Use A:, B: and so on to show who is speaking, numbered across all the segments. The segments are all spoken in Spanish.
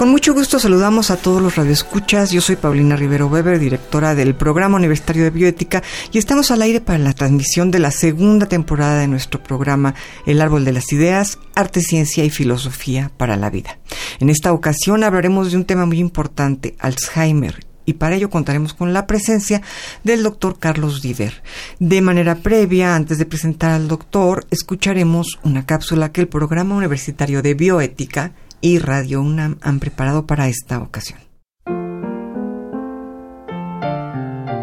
A: Con mucho gusto saludamos a todos los radioescuchas. Yo soy Paulina Rivero Weber, directora del Programa Universitario de Bioética, y estamos al aire para la transmisión de la segunda temporada de nuestro programa El Árbol de las Ideas, Arte, Ciencia y Filosofía para la Vida. En esta ocasión hablaremos de un tema muy importante, Alzheimer, y para ello contaremos con la presencia del doctor Carlos Diver. De manera previa, antes de presentar al doctor, escucharemos una cápsula que el Programa Universitario de Bioética y Radio UNAM han preparado para esta ocasión.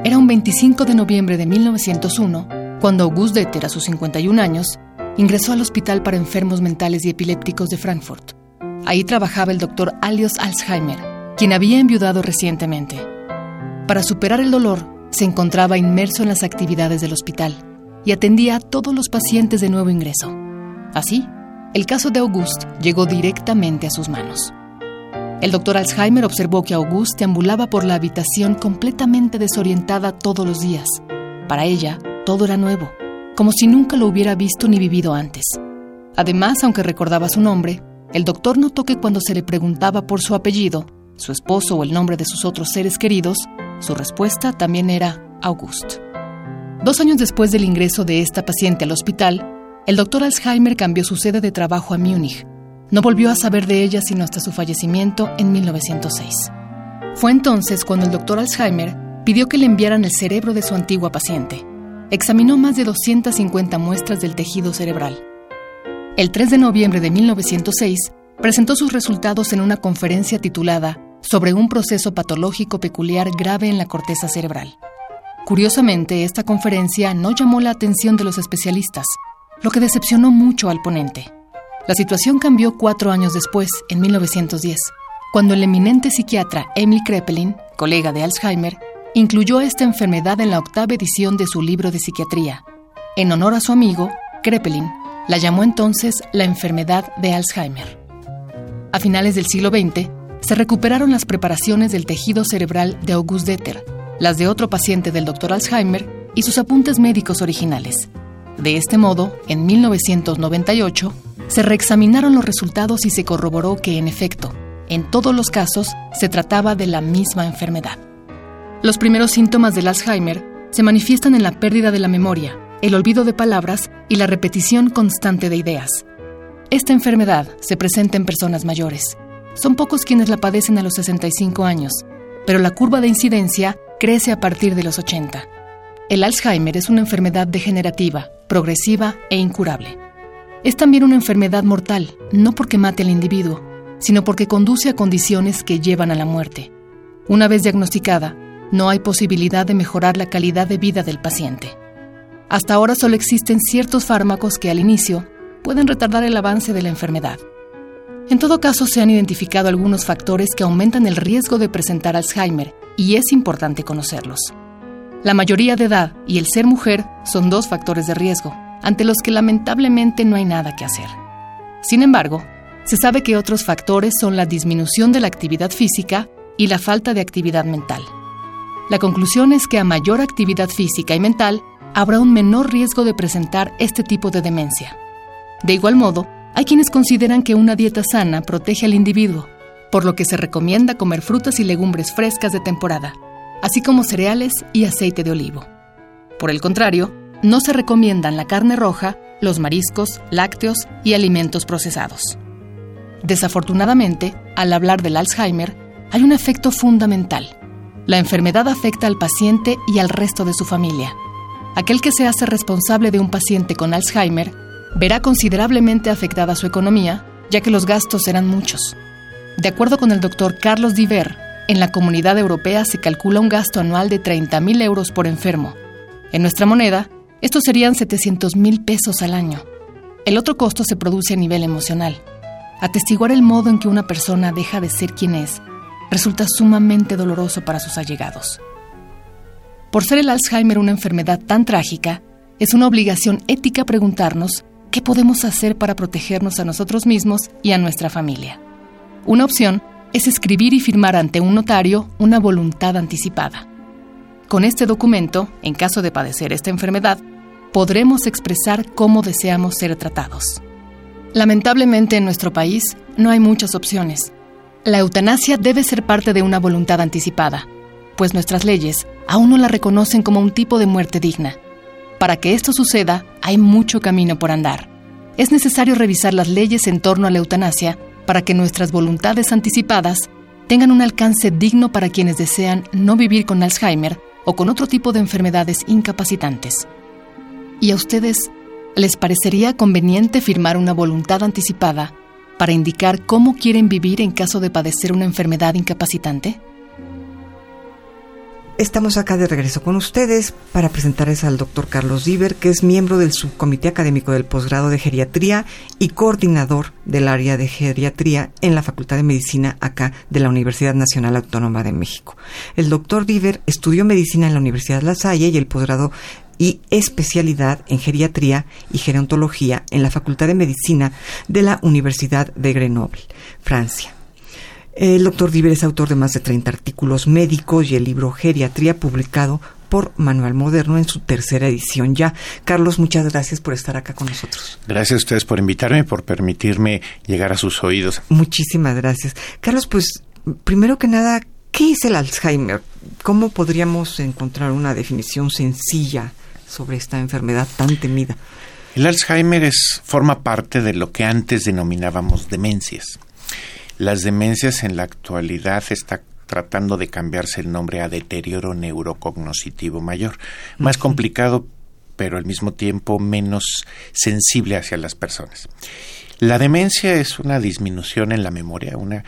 B: Era un 25 de noviembre de 1901 cuando Auguste Deter, a sus 51 años, ingresó al Hospital para Enfermos Mentales y Epilépticos de Frankfurt. Ahí trabajaba el doctor Alios Alzheimer, quien había enviudado recientemente. Para superar el dolor, se encontraba inmerso en las actividades del hospital y atendía a todos los pacientes de nuevo ingreso. Así, el caso de Auguste llegó directamente a sus manos. El doctor Alzheimer observó que Auguste ambulaba por la habitación completamente desorientada todos los días. Para ella, todo era nuevo, como si nunca lo hubiera visto ni vivido antes. Además, aunque recordaba su nombre, el doctor notó que cuando se le preguntaba por su apellido, su esposo o el nombre de sus otros seres queridos, su respuesta también era Auguste. Dos años después del ingreso de esta paciente al hospital, el doctor Alzheimer cambió su sede de trabajo a Múnich. No volvió a saber de ella sino hasta su fallecimiento en 1906. Fue entonces cuando el doctor Alzheimer pidió que le enviaran el cerebro de su antigua paciente. Examinó más de 250 muestras del tejido cerebral. El 3 de noviembre de 1906 presentó sus resultados en una conferencia titulada Sobre un proceso patológico peculiar grave en la corteza cerebral. Curiosamente, esta conferencia no llamó la atención de los especialistas, lo que decepcionó mucho al ponente. La situación cambió cuatro años después, en 1910, cuando el eminente psiquiatra Emil Kreppelin, colega de Alzheimer, incluyó esta enfermedad en la octava edición de su libro de psiquiatría. En honor a su amigo, Kreppelin la llamó entonces la enfermedad de Alzheimer. A finales del siglo XX, se recuperaron las preparaciones del tejido cerebral de August Deter, las de otro paciente del Dr. Alzheimer y sus apuntes médicos originales. De este modo, en 1998, se reexaminaron los resultados y se corroboró que, en efecto, en todos los casos se trataba de la misma enfermedad. Los primeros síntomas del Alzheimer se manifiestan en la pérdida de la memoria, el olvido de palabras y la repetición constante de ideas. Esta enfermedad se presenta en personas mayores. Son pocos quienes la padecen a los 65 años, pero la curva de incidencia crece a partir de los 80. El Alzheimer es una enfermedad degenerativa, progresiva e incurable. Es también una enfermedad mortal, no porque mate al individuo, sino porque conduce a condiciones que llevan a la muerte. Una vez diagnosticada, no hay posibilidad de mejorar la calidad de vida del paciente. Hasta ahora solo existen ciertos fármacos que al inicio pueden retardar el avance de la enfermedad. En todo caso, se han identificado algunos factores que aumentan el riesgo de presentar Alzheimer y es importante conocerlos. La mayoría de edad y el ser mujer son dos factores de riesgo, ante los que lamentablemente no hay nada que hacer. Sin embargo, se sabe que otros factores son la disminución de la actividad física y la falta de actividad mental. La conclusión es que a mayor actividad física y mental, habrá un menor riesgo de presentar este tipo de demencia. De igual modo, hay quienes consideran que una dieta sana protege al individuo, por lo que se recomienda comer frutas y legumbres frescas de temporada, así como cereales y aceite de olivo. Por el contrario, no se recomiendan la carne roja, los mariscos, lácteos y alimentos procesados. Desafortunadamente, al hablar del Alzheimer, hay un efecto fundamental. La enfermedad afecta al paciente y al resto de su familia. Aquel que se hace responsable de un paciente con Alzheimer verá considerablemente afectada su economía, ya que los gastos serán muchos. De acuerdo con el doctor Carlos Diver, en la comunidad europea se calcula un gasto anual de 30.000 euros por enfermo. En nuestra moneda, estos serían 700.000 pesos al año. El otro costo se produce a nivel emocional. Atestiguar el modo en que una persona deja de ser quien es resulta sumamente doloroso para sus allegados. Por ser el Alzheimer una enfermedad tan trágica, es una obligación ética preguntarnos qué podemos hacer para protegernos a nosotros mismos y a nuestra familia. Una opción es escribir y firmar ante un notario una voluntad anticipada. Con este documento, en caso de padecer esta enfermedad, podremos expresar cómo deseamos ser tratados. Lamentablemente en nuestro país no hay muchas opciones. La eutanasia debe ser parte de una voluntad anticipada, pues nuestras leyes aún no la reconocen como un tipo de muerte digna. Para que esto suceda, hay mucho camino por andar. Es necesario revisar las leyes en torno a la eutanasia para que nuestras voluntades anticipadas tengan un alcance digno para quienes desean no vivir con Alzheimer o con otro tipo de enfermedades incapacitantes. ¿Y a ustedes les parecería conveniente firmar una voluntad anticipada para indicar cómo quieren vivir en caso de padecer una enfermedad incapacitante?
A: Estamos acá de regreso con ustedes para presentarles al doctor Carlos Diver, que es miembro del subcomité académico del posgrado de geriatría y coordinador del área de geriatría en la Facultad de Medicina acá de la Universidad Nacional Autónoma de México. El doctor Diver estudió medicina en la Universidad La Salle y el posgrado y especialidad en geriatría y gerontología en la Facultad de Medicina de la Universidad de Grenoble, Francia. El doctor Diver es autor de más de 30 artículos médicos y el libro Geriatría publicado por Manual Moderno en su tercera edición ya. Carlos, muchas gracias por estar acá con nosotros.
C: Gracias a ustedes por invitarme y por permitirme llegar a sus oídos.
A: Muchísimas gracias. Carlos, pues primero que nada, ¿qué es el Alzheimer? ¿Cómo podríamos encontrar una definición sencilla sobre esta enfermedad tan temida?
C: El Alzheimer es, forma parte de lo que antes denominábamos demencias. Las demencias en la actualidad está tratando de cambiarse el nombre a deterioro neurocognoscitivo mayor. Más complicado, pero al mismo tiempo menos sensible hacia las personas. La demencia es una disminución en la memoria, una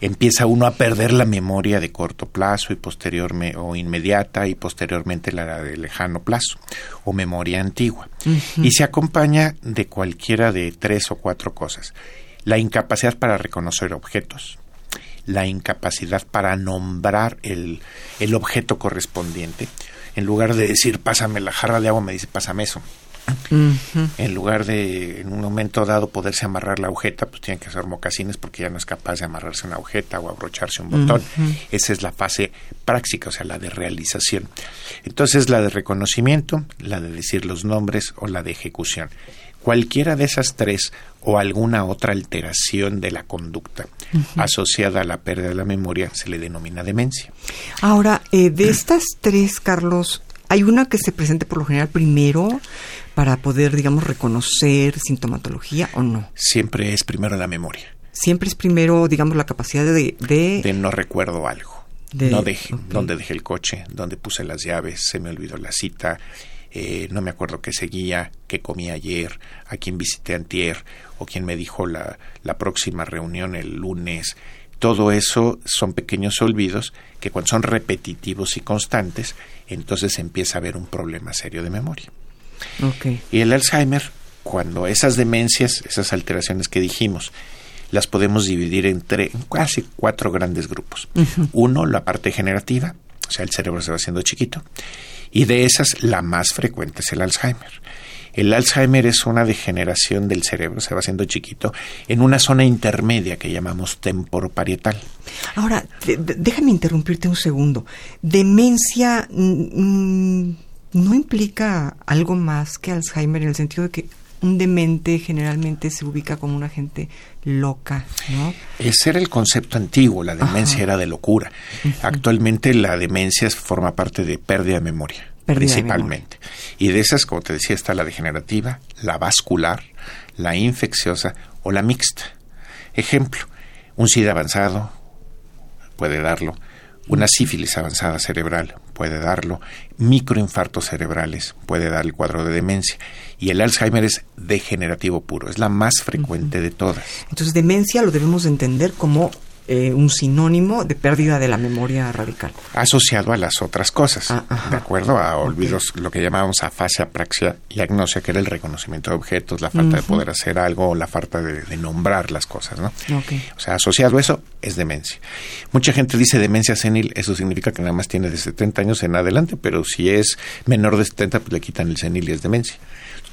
C: empieza uno a perder la memoria de corto plazo y posteriormente o inmediata y posteriormente la de lejano plazo o memoria antigua y se acompaña de cualquiera de tres o cuatro cosas la incapacidad para reconocer objetos, la incapacidad para nombrar el, objeto correspondiente. En lugar de decir, pásame la jarra de agua, me dice, pásame eso. En lugar de en un momento dado poderse amarrar la agujeta, pues tienen que hacer mocasines porque ya no es capaz de amarrarse una agujeta o abrocharse un botón. Esa es la fase práctica, o sea, la de realización. Entonces, la de reconocimiento, la de decir los nombres o la de ejecución. Cualquiera de esas tres o alguna otra alteración de la conducta asociada a la pérdida de la memoria se le denomina demencia.
A: Ahora, eh, de estas tres, Carlos, ¿hay una que se presente por lo general primero para poder, digamos, reconocer sintomatología o no?
C: Siempre es primero la memoria.
A: Siempre es primero, digamos, la capacidad de...
C: De, no recuerdo algo. no dejé, dónde dejé el coche, dónde puse las llaves, se me olvidó la cita, eh, no me acuerdo qué seguía, qué comí ayer, a quién visité antier, o quién me dijo la, la próxima reunión el lunes. Todo eso son pequeños olvidos que cuando son repetitivos y constantes, entonces empieza a haber un problema serio de memoria. Y el Alzheimer, cuando esas demencias, esas alteraciones que dijimos, las podemos dividir entre casi cuatro grandes grupos. Uno, la parte generativa, o sea, el cerebro se va haciendo chiquito. Y de esas, la más frecuente es el Alzheimer. El Alzheimer es una degeneración del cerebro, se va haciendo chiquito, en una zona intermedia que llamamos temporoparietal.
A: Ahora, déjame interrumpirte un segundo. Demencia mm, mm, no implica algo más que Alzheimer en el sentido de que un demente generalmente se ubica como una gente loca, ¿no?
C: Ese era el concepto antiguo, la demencia era de locura. Actualmente la demencia forma parte de pérdida de memoria, principalmente. Y de esas, como te decía, está la degenerativa, la vascular, la infecciosa o la mixta. Ejemplo, un SIDA avanzado puede darlo, una sífilis avanzada cerebral puede darlo, microinfartos cerebrales puede dar el cuadro de demencia. Y el Alzheimer es degenerativo puro, es la más frecuente de todas.
A: Entonces, demencia lo debemos entender como eh, un sinónimo de pérdida de la memoria radical.
C: Asociado a las otras cosas,
A: Ah,
C: de acuerdo a olvidos, lo que llamábamos afasia, praxia y agnosia, que era el reconocimiento de objetos, la falta de poder hacer algo la falta de, de nombrar las cosas, ¿no?
A: Ok.
C: O sea, asociado a eso es demencia. Mucha gente dice demencia senil, eso significa que nada más tiene de 70 años en adelante, pero si es menor de 70, pues le quitan el senil y es demencia.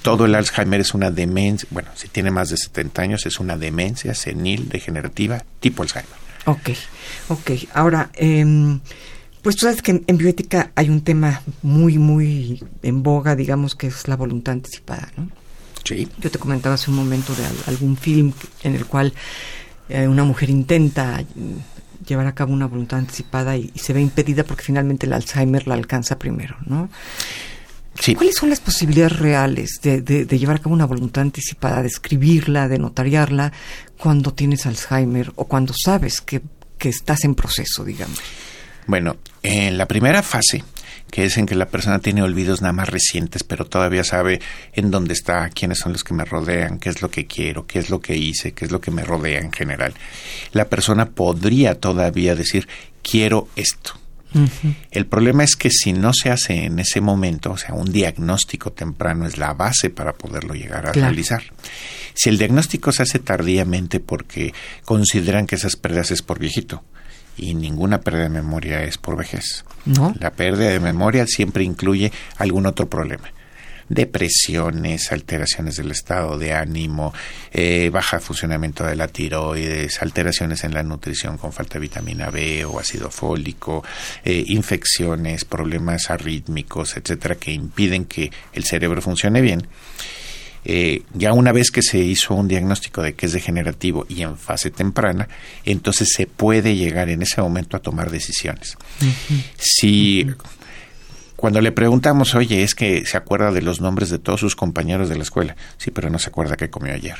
C: Todo el Alzheimer es una demencia, bueno, si tiene más de 70 años es una demencia senil degenerativa tipo Alzheimer.
A: Ok, ok. Ahora, em, pues tú sabes que en, bioética hay un tema muy, muy en boga, digamos, que es la voluntad anticipada, ¿no?
C: Sí.
A: Yo te comentaba hace un momento de al- algún film en el cual eh, una mujer intenta llevar a cabo una voluntad anticipada y, y se ve impedida porque finalmente el Alzheimer la alcanza primero, ¿no?
C: Sí.
A: ¿Cuáles son las posibilidades reales de, de- de llevar a cabo una voluntad anticipada, de escribirla, de notariarla cuando tienes Alzheimer o cuando sabes que, que estás en proceso, digamos?
C: Bueno, en la primera fase, que es en que la persona tiene olvidos nada más recientes, pero todavía sabe en dónde está, quiénes son los que me rodean, qué es lo que quiero, qué es lo que hice, qué es lo que me rodea en general, la persona podría todavía decir, quiero esto. El problema es que si no se hace en ese momento, o sea, un diagnóstico temprano es la base para poderlo llegar a
A: Claro.
C: realizar. Si el diagnóstico se hace tardíamente porque consideran que esas pérdidas es por viejito y ninguna pérdida de memoria es por vejez.
A: ¿No?
C: La pérdida de memoria siempre incluye algún otro problema. Depresiones, alteraciones del estado de ánimo, eh, baja funcionamiento de la tiroides, alteraciones en la nutrición con falta de vitamina B o ácido fólico, eh, infecciones, problemas arrítmicos, etcétera, que impiden que el cerebro funcione bien. Eh, ya una vez que se hizo un diagnóstico de que es degenerativo y en fase temprana, entonces se puede llegar en ese momento a tomar decisiones. Si cuando le preguntamos, oye, es que se acuerda de los nombres de todos sus compañeros de la escuela, sí, pero no se acuerda qué comió ayer.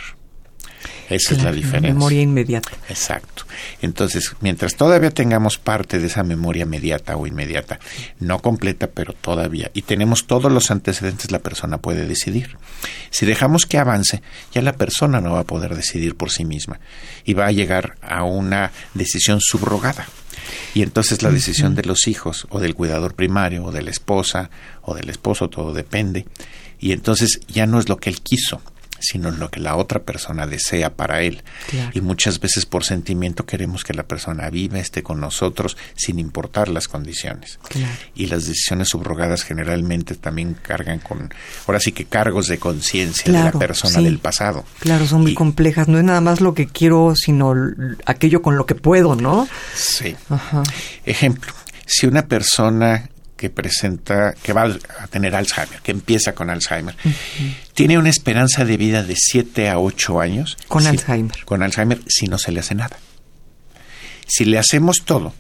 C: Esa es la diferencia.
A: Memoria inmediata.
C: Exacto. Entonces, mientras todavía tengamos parte de esa memoria mediata o inmediata, no completa, pero todavía, y tenemos todos los antecedentes, la persona puede decidir. Si dejamos que avance, ya la persona no va a poder decidir por sí misma y va a llegar a una decisión subrogada. Y entonces la decisión de los hijos o del cuidador primario o de la esposa o del esposo, todo depende. Y entonces ya no es lo que él quiso, sino lo que la otra persona desea para él.
A: Claro.
C: Y muchas veces por sentimiento queremos que la persona viva, esté con nosotros, sin importar las condiciones.
A: Claro.
C: Y las decisiones subrogadas generalmente también cargan con, ahora sí que cargos de conciencia de la persona
A: sí.
C: del pasado.
A: Claro, son muy
C: Y-
A: complejas. No es nada más lo que quiero, sino aquello con lo que puedo, ¿no?
C: Sí.
A: Ajá.
C: Ejemplo, si una persona que presenta, que va a tener Alzheimer, que empieza con Alzheimer, tiene una esperanza de vida de 7 a 8 años.
A: Con
C: si-
A: Alzheimer.
C: Con Alzheimer si no se le hace nada. Si le hacemos todo,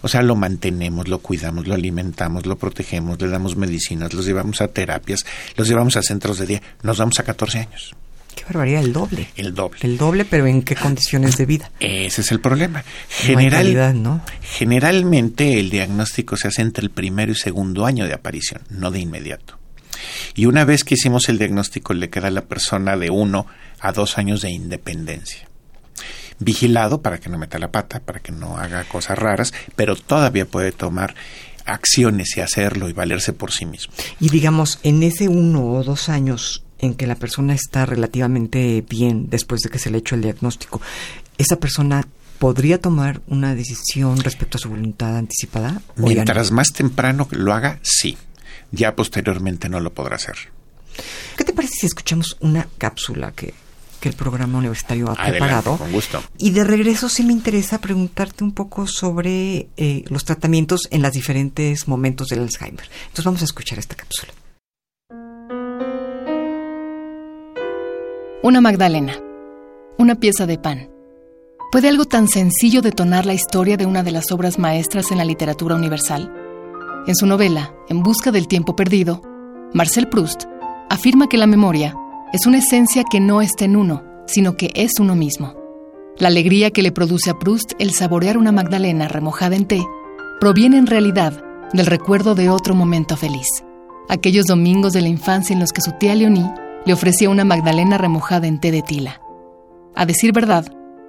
C: o sea, lo mantenemos, lo cuidamos, lo alimentamos, lo protegemos, le damos medicinas, los llevamos a terapias, los llevamos a centros de día, nos vamos a 14 años,
A: Qué barbaridad, el doble.
C: el doble.
A: El doble, pero ¿en qué condiciones de vida?
C: Ese es el problema.
A: No
C: General,
A: calidad, ¿no?
C: Generalmente el diagnóstico se hace entre el primero y segundo año de aparición, no de inmediato. Y una vez que hicimos el diagnóstico le queda a la persona de uno a dos años de independencia. Vigilado para que no meta la pata, para que no haga cosas raras, pero todavía puede tomar acciones y hacerlo y valerse por sí mismo.
A: Y digamos, en ese uno o dos años en que la persona está relativamente bien después de que se le ha hecho el diagnóstico, esa persona podría tomar una decisión respecto a su voluntad anticipada.
C: Mientras más temprano lo haga, sí. Ya posteriormente no lo podrá hacer.
A: ¿Qué te parece si escuchamos una cápsula que, que el programa universitario ha
C: Adelante,
A: preparado?
C: con gusto.
A: Y de regreso sí me interesa preguntarte un poco sobre eh, los tratamientos en los diferentes momentos del Alzheimer. Entonces vamos a escuchar esta cápsula.
B: Una Magdalena. Una pieza de pan. ¿Puede algo tan sencillo detonar la historia de una de las obras maestras en la literatura universal? En su novela, En busca del tiempo perdido, Marcel Proust afirma que la memoria es una esencia que no está en uno, sino que es uno mismo. La alegría que le produce a Proust el saborear una Magdalena remojada en té proviene en realidad del recuerdo de otro momento feliz. Aquellos domingos de la infancia en los que su tía Leonie le ofrecía una Magdalena remojada en té de tila. A decir verdad,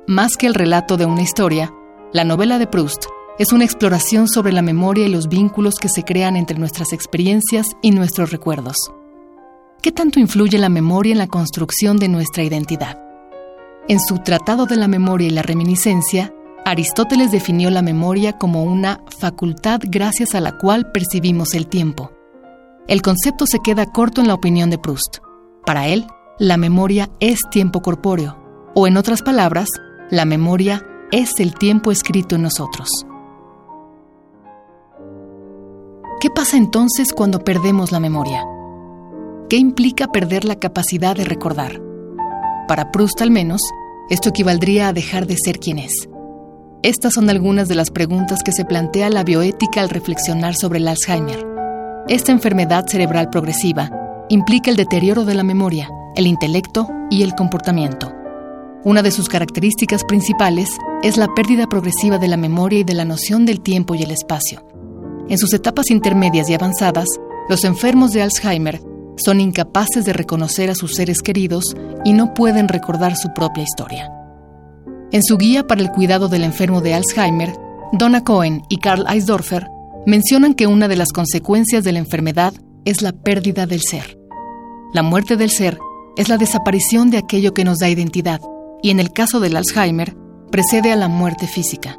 B: más que el relato de una historia, La novela de Proust es una exploración sobre la memoria y los vínculos que se crean entre nuestras experiencias y nuestros recuerdos. ¿Qué tanto influye la memoria en la construcción de nuestra identidad? En su Tratado de la Memoria y la Reminiscencia, Aristóteles definió la memoria como una facultad gracias a la cual percibimos el tiempo. El concepto se queda corto en la opinión de Proust. Para él, la memoria es tiempo corpóreo, o en otras palabras, la memoria es el tiempo escrito en nosotros. ¿Qué pasa entonces cuando perdemos la memoria? ¿Qué implica perder la capacidad de recordar? Para Proust al menos, esto equivaldría a dejar de ser quien es. Estas son algunas de las preguntas que se plantea la bioética al reflexionar sobre el Alzheimer. Esta enfermedad cerebral progresiva implica el deterioro de la memoria, el intelecto y el comportamiento. Una de sus características principales es la pérdida progresiva de la memoria y de la noción del tiempo y el espacio. En sus etapas intermedias y avanzadas, los enfermos de Alzheimer son incapaces de reconocer a sus seres queridos y no pueden recordar su propia historia. En su guía para el cuidado del enfermo de Alzheimer, Donna Cohen y Carl Eisdorfer mencionan que una de las consecuencias de la enfermedad es la pérdida del ser. La muerte del ser es la desaparición de aquello que nos da identidad, y en el caso del Alzheimer, precede a la muerte física.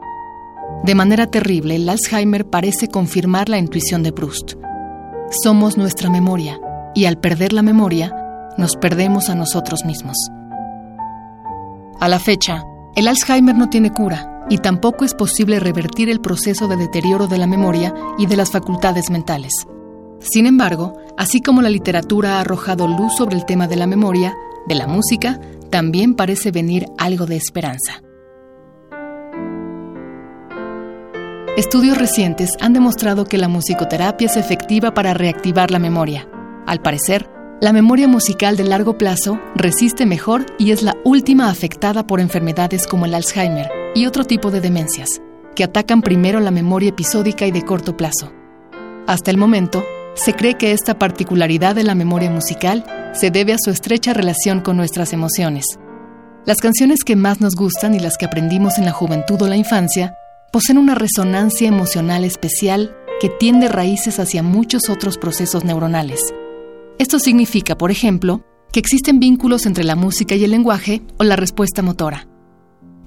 B: De manera terrible, el Alzheimer parece confirmar la intuición de Proust. Somos nuestra memoria, y al perder la memoria, nos perdemos a nosotros mismos. A la fecha, el Alzheimer no tiene cura y tampoco es posible revertir el proceso de deterioro de la memoria y de las facultades mentales. Sin embargo, así como la literatura ha arrojado luz sobre el tema de la memoria, de la música también parece venir algo de esperanza. Estudios recientes han demostrado que la musicoterapia es efectiva para reactivar la memoria. Al parecer, la memoria musical de largo plazo resiste mejor y es la última afectada por enfermedades como el Alzheimer y otro tipo de demencias, que atacan primero la memoria episódica y de corto plazo. Hasta el momento, se cree que esta particularidad de la memoria musical se debe a su estrecha relación con nuestras emociones. Las canciones que más nos gustan y las que aprendimos en la juventud o la infancia poseen una resonancia emocional especial que tiende raíces hacia muchos otros procesos neuronales. Esto significa, por ejemplo, que existen vínculos entre la música y el lenguaje o la respuesta motora.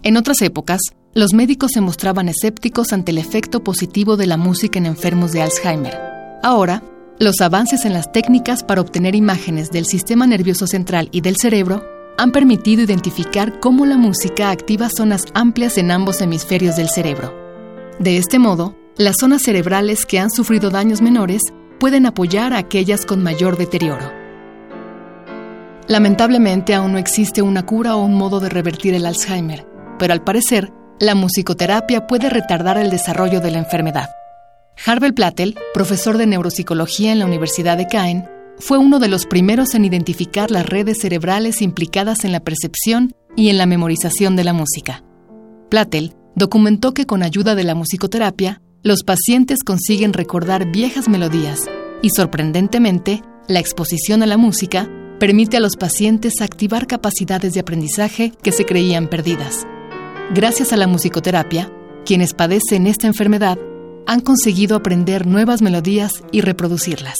B: En otras épocas, los médicos se mostraban escépticos ante el efecto positivo de la música en enfermos de Alzheimer. Ahora, los avances en las técnicas para obtener imágenes del sistema nervioso central y del cerebro han permitido identificar cómo la música activa zonas amplias en ambos hemisferios del cerebro. De este modo, las zonas cerebrales que han sufrido daños menores pueden apoyar a aquellas con mayor deterioro. Lamentablemente aún no existe una cura o un modo de revertir el Alzheimer, pero al parecer, la musicoterapia puede retardar el desarrollo de la enfermedad. Harvey Plattel, profesor de neuropsicología en la Universidad de Caen, fue uno de los primeros en identificar las redes cerebrales implicadas en la percepción y en la memorización de la música. Plattel documentó que con ayuda de la musicoterapia, los pacientes consiguen recordar viejas melodías y, sorprendentemente, la exposición a la música permite a los pacientes activar capacidades de aprendizaje que se creían perdidas. Gracias a la musicoterapia, quienes padecen esta enfermedad han conseguido aprender nuevas melodías y reproducirlas.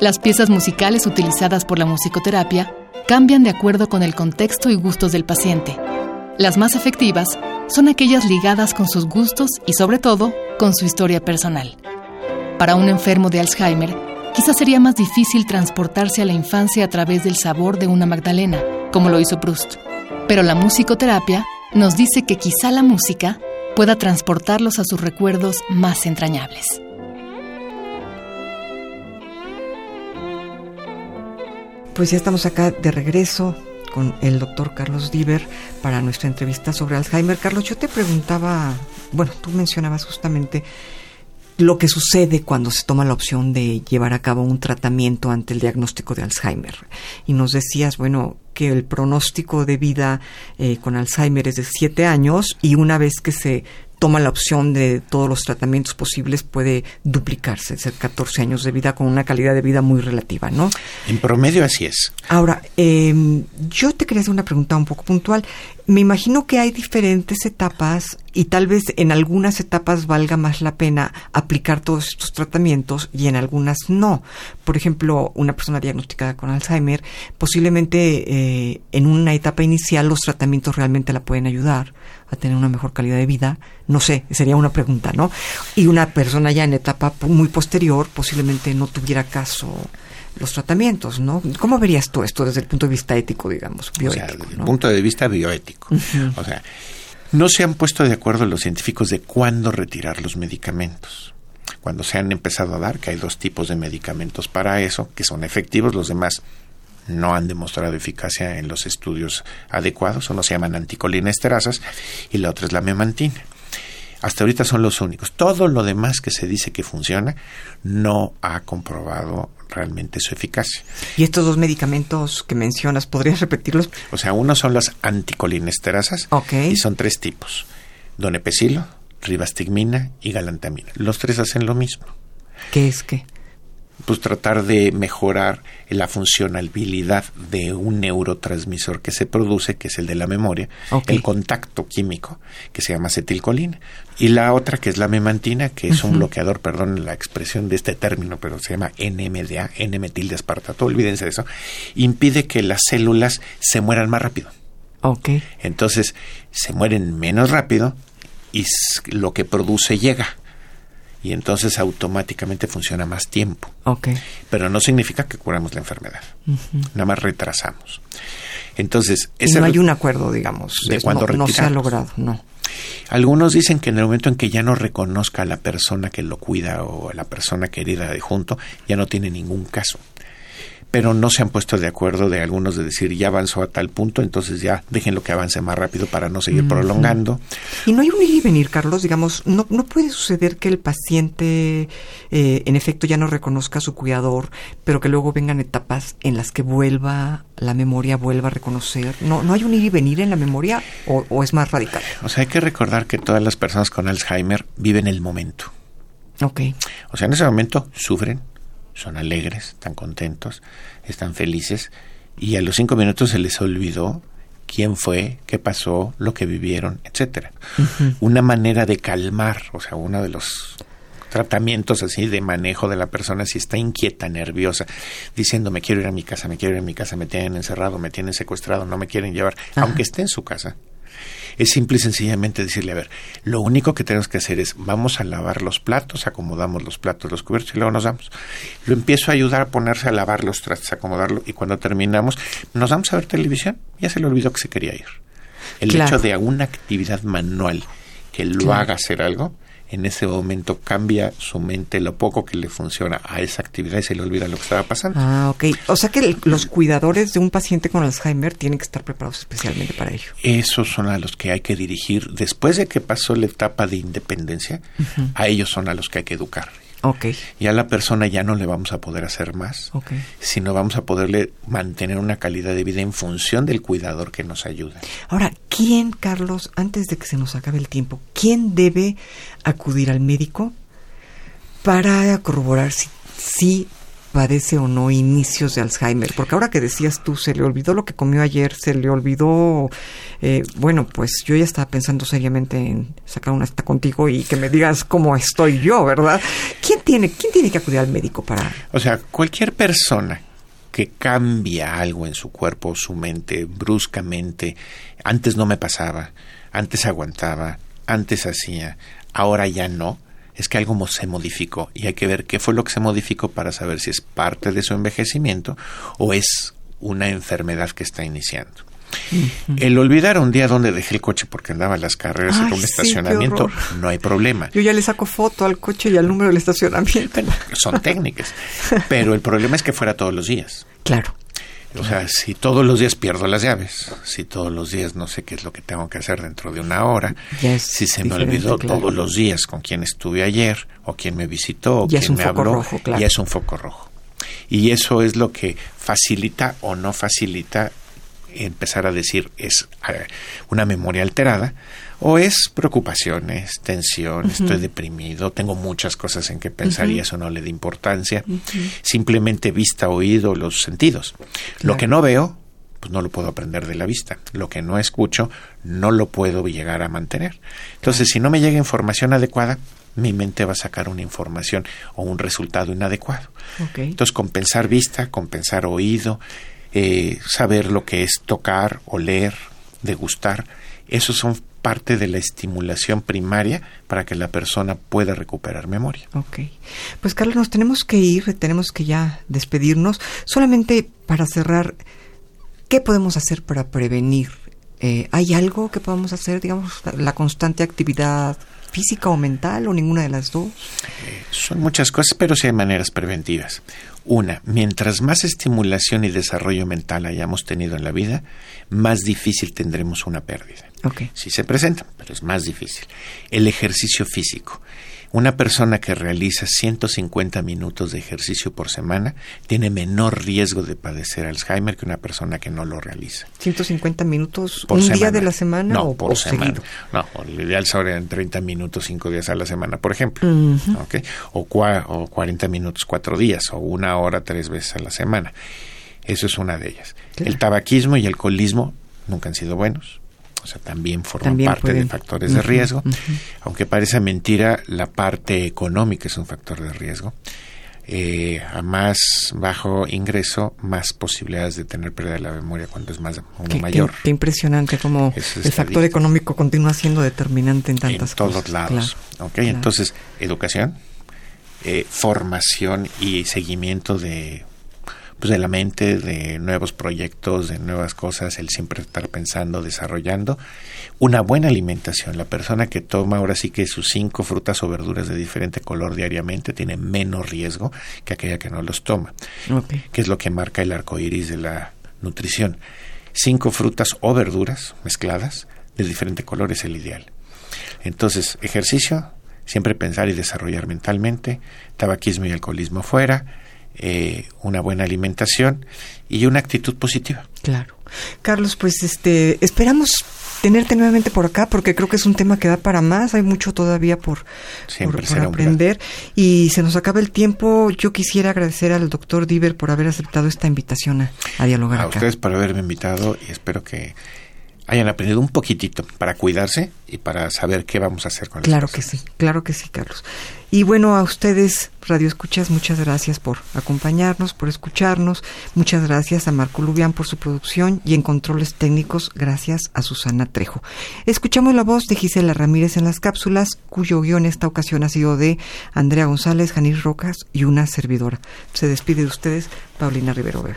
B: Las piezas musicales utilizadas por la musicoterapia cambian de acuerdo con el contexto y gustos del paciente. Las más efectivas son aquellas ligadas con sus gustos y sobre todo con su historia personal. Para un enfermo de Alzheimer, quizás sería más difícil transportarse a la infancia a través del sabor de una Magdalena, como lo hizo Proust. Pero la musicoterapia nos dice que quizá la música pueda transportarlos a sus recuerdos más entrañables.
A: Pues ya estamos acá de regreso con el doctor Carlos Diver para nuestra entrevista sobre Alzheimer. Carlos, yo te preguntaba, bueno, tú mencionabas justamente lo que sucede cuando se toma la opción de llevar a cabo un tratamiento ante el diagnóstico de Alzheimer. Y nos decías, bueno, que el pronóstico de vida eh, con Alzheimer es de siete años y una vez que se toma la opción de todos los tratamientos posibles puede duplicarse, ser 14 años de vida con una calidad de vida muy relativa, ¿no?
C: En promedio así es.
A: Ahora, eh, yo te quería hacer una pregunta un poco puntual. Me imagino que hay diferentes etapas y tal vez en algunas etapas valga más la pena aplicar todos estos tratamientos y en algunas no. Por ejemplo, una persona diagnosticada con Alzheimer, posiblemente eh, en una etapa inicial los tratamientos realmente la pueden ayudar a tener una mejor calidad de vida. No sé, sería una pregunta, ¿no? Y una persona ya en etapa muy posterior posiblemente no tuviera caso los tratamientos, ¿no? ¿Cómo verías tú esto desde el punto de vista ético, digamos,
C: bioético? O sea, desde el punto de vista bioético. O sea, no se han puesto de acuerdo los científicos de cuándo retirar los medicamentos. Cuando se han empezado a dar, que hay dos tipos de medicamentos para eso, que son efectivos, los demás no han demostrado eficacia en los estudios adecuados, uno se llaman anticolinesterazas y la otra es la memantina. Hasta ahorita son los únicos. Todo lo demás que se dice que funciona no ha comprobado realmente su eficacia.
A: ¿Y estos dos medicamentos que mencionas, podrías repetirlos?
C: O sea, uno son las anticolinesterazas y son tres tipos. Donepecilo, ribastigmina y galantamina. Los tres hacen lo mismo.
A: ¿Qué es qué?
C: Pues tratar de mejorar la funcionalidad de un neurotransmisor que se produce, que es el de la memoria, el contacto químico, que se llama acetilcolina, y la otra que es la memantina, que es un bloqueador, perdón la expresión de este término, pero se llama NMDA, N-metildeaspartato, olvídense de eso, impide que las células se mueran más rápido.
A: Okay.
C: Entonces, se mueren menos rápido y lo que produce llega y entonces automáticamente funciona más tiempo.
A: Okay.
C: Pero no significa que curamos la enfermedad. Nada más retrasamos. Entonces,
A: y no hay un acuerdo, digamos,
C: de cuando
A: no, no se ha logrado, no.
C: Algunos dicen que en el momento en que ya no reconozca a la persona que lo cuida o a la persona querida de junto, ya no tiene ningún caso pero no se han puesto de acuerdo de algunos de decir ya avanzó a tal punto, entonces ya déjenlo que avance más rápido para no seguir prolongando.
A: Y no hay un ir y venir, Carlos, digamos, no, no puede suceder que el paciente eh, en efecto ya no reconozca a su cuidador, pero que luego vengan etapas en las que vuelva la memoria, vuelva a reconocer. ¿No, no hay un ir y venir en la memoria o, o es más radical?
C: O sea, hay que recordar que todas las personas con Alzheimer viven el momento.
A: Ok.
C: O sea, en ese momento sufren, son alegres, están contentos, están felices y a los cinco minutos se les olvidó quién fue, qué pasó, lo que vivieron, etcétera. Una manera de calmar, o sea, uno de los tratamientos así de manejo de la persona si está inquieta, nerviosa, diciendo me quiero ir a mi casa, me quiero ir a mi casa, me tienen encerrado, me tienen secuestrado, no me quieren llevar, aunque esté en su casa, es simple y sencillamente decirle, a ver, lo único que tenemos que hacer es, vamos a lavar los platos, acomodamos los platos, los cubiertos y luego nos vamos. Lo empiezo a ayudar a ponerse a lavar los trastes, acomodarlo y cuando terminamos, nos vamos a ver televisión. Ya se le olvidó que se quería ir. El hecho de una actividad manual que lo haga hacer algo, en ese momento cambia su mente lo poco que le funciona a esa actividad y se le olvida lo que estaba pasando.
A: Ah, ok. O sea que los cuidadores de un paciente con Alzheimer tienen que estar preparados especialmente para ello.
C: Esos son a los que hay que dirigir. Después de que pasó la etapa de independencia, a ellos son a los que hay que educar.
A: Okay.
C: Y a la persona ya no le vamos a poder hacer más, sino vamos a poderle mantener una calidad de vida en función del cuidador que nos ayuda.
A: Ahora, ¿quién, Carlos, antes de que se nos acabe el tiempo, quién debe acudir al médico para corroborar si, si padece o no inicios de Alzheimer? Porque ahora que decías tú, se le olvidó lo que comió ayer, se le olvidó, eh, bueno, pues yo ya estaba pensando seriamente en sacar una cita contigo y que me digas cómo estoy yo, ¿verdad? ¿Quién tiene, quién tiene que acudir al médico para...?
C: O sea, cualquier persona que cambia algo en su cuerpo su mente bruscamente, antes no me pasaba, antes aguantaba, antes hacía, ahora ya no, es que algo se modificó y hay que ver qué fue lo que se modificó para saber si es parte de su envejecimiento o es una enfermedad que está iniciando. El olvidar un día donde dejé el coche porque andaba en las carreras en un estacionamiento, no hay problema.
A: Yo ya le saco foto al coche y al número del estacionamiento.
C: son técnicas. Pero el problema es que fuera todos los días.
A: Claro.
C: O sea, si todos los días pierdo las llaves, si todos los días no sé qué es lo que tengo que hacer dentro de una hora, si se me olvidó todos los días con quién estuve ayer, o quién me visitó, o quién me habló, ya es un foco rojo. Y eso es lo que facilita o no facilita empezar a decir es eh, una memoria alterada o es preocupaciones, tensión, estoy deprimido, tengo muchas cosas en que pensar y eso no le da importancia. Simplemente vista, oído, los sentidos. Lo que no veo, pues no lo puedo aprender de la vista. Lo que no escucho, no lo puedo llegar a mantener. Entonces, si no me llega información adecuada, mi mente va a sacar una información o un resultado inadecuado. Entonces, compensar vista, compensar oído, eh, saber lo que es tocar, oler, degustar, esos son parte de la estimulación primaria para que la persona pueda recuperar memoria.
A: Ok. Pues Carlos, nos tenemos que ir, tenemos que ya despedirnos. Solamente para cerrar, ¿qué podemos hacer para prevenir? Eh, ¿Hay algo que podamos hacer, digamos, la constante actividad física o mental o ninguna de las dos?
C: Eh, son muchas cosas, pero sí hay maneras preventivas. Una, mientras más estimulación y desarrollo mental hayamos tenido en la vida, más difícil tendremos una pérdida.
A: Okay.
C: Sí se presenta, pero es más difícil. El ejercicio físico. Una persona que realiza 150 minutos de ejercicio por semana tiene menor riesgo de padecer Alzheimer que una persona que no lo realiza.
A: 150 minutos por un día de la semana
C: no,
A: o
C: por semana. No, lo ideal serían 30 minutos cinco días a la semana, por ejemplo. o, o 40 minutos cuatro días o una hora tres veces a la semana. Eso es una de ellas. El tabaquismo y el alcoholismo nunca han sido buenos o sea, también forman parte de factores de riesgo. Aunque parece mentira, la parte económica es un factor de riesgo. Eh, a más bajo ingreso, más posibilidades de tener pérdida de la memoria cuando es más uno mayor.
A: Qué, impresionante como el factor económico continúa siendo determinante en tantas
C: cosas. En todos lados. Entonces, educación, eh, formación y seguimiento de pues de la mente, de nuevos proyectos, de nuevas cosas, el siempre estar pensando, desarrollando. Una buena alimentación. La persona que toma ahora sí que sus cinco frutas o verduras de diferente color diariamente tiene menos riesgo que aquella que no los toma. Que es lo que marca el arco iris de la nutrición. Cinco frutas o verduras mezcladas de diferente color es el ideal. Entonces, ejercicio, siempre pensar y desarrollar mentalmente, tabaquismo y alcoholismo fuera, eh, una buena alimentación y una actitud positiva.
A: Claro. Carlos, pues este, esperamos tenerte nuevamente por acá porque creo que es un tema que da para más, hay mucho todavía por, aprender y se nos acaba el tiempo. Yo quisiera agradecer al doctor Diver por haber aceptado esta invitación a, dialogar.
C: A ustedes por haberme invitado y espero que hayan aprendido un poquitito para cuidarse y para saber qué vamos a hacer con
A: Claro que sí, claro que sí, Carlos. Y bueno, a ustedes, Radio Escuchas, muchas gracias por acompañarnos, por escucharnos. Muchas gracias a Marco Lubián por su producción y en controles técnicos, gracias a Susana Trejo. Escuchamos la voz de Gisela Ramírez en las cápsulas, cuyo guion esta ocasión ha sido de Andrea González, Janis Rocas y una servidora. Se despide de ustedes, Paulina Rivero Weber.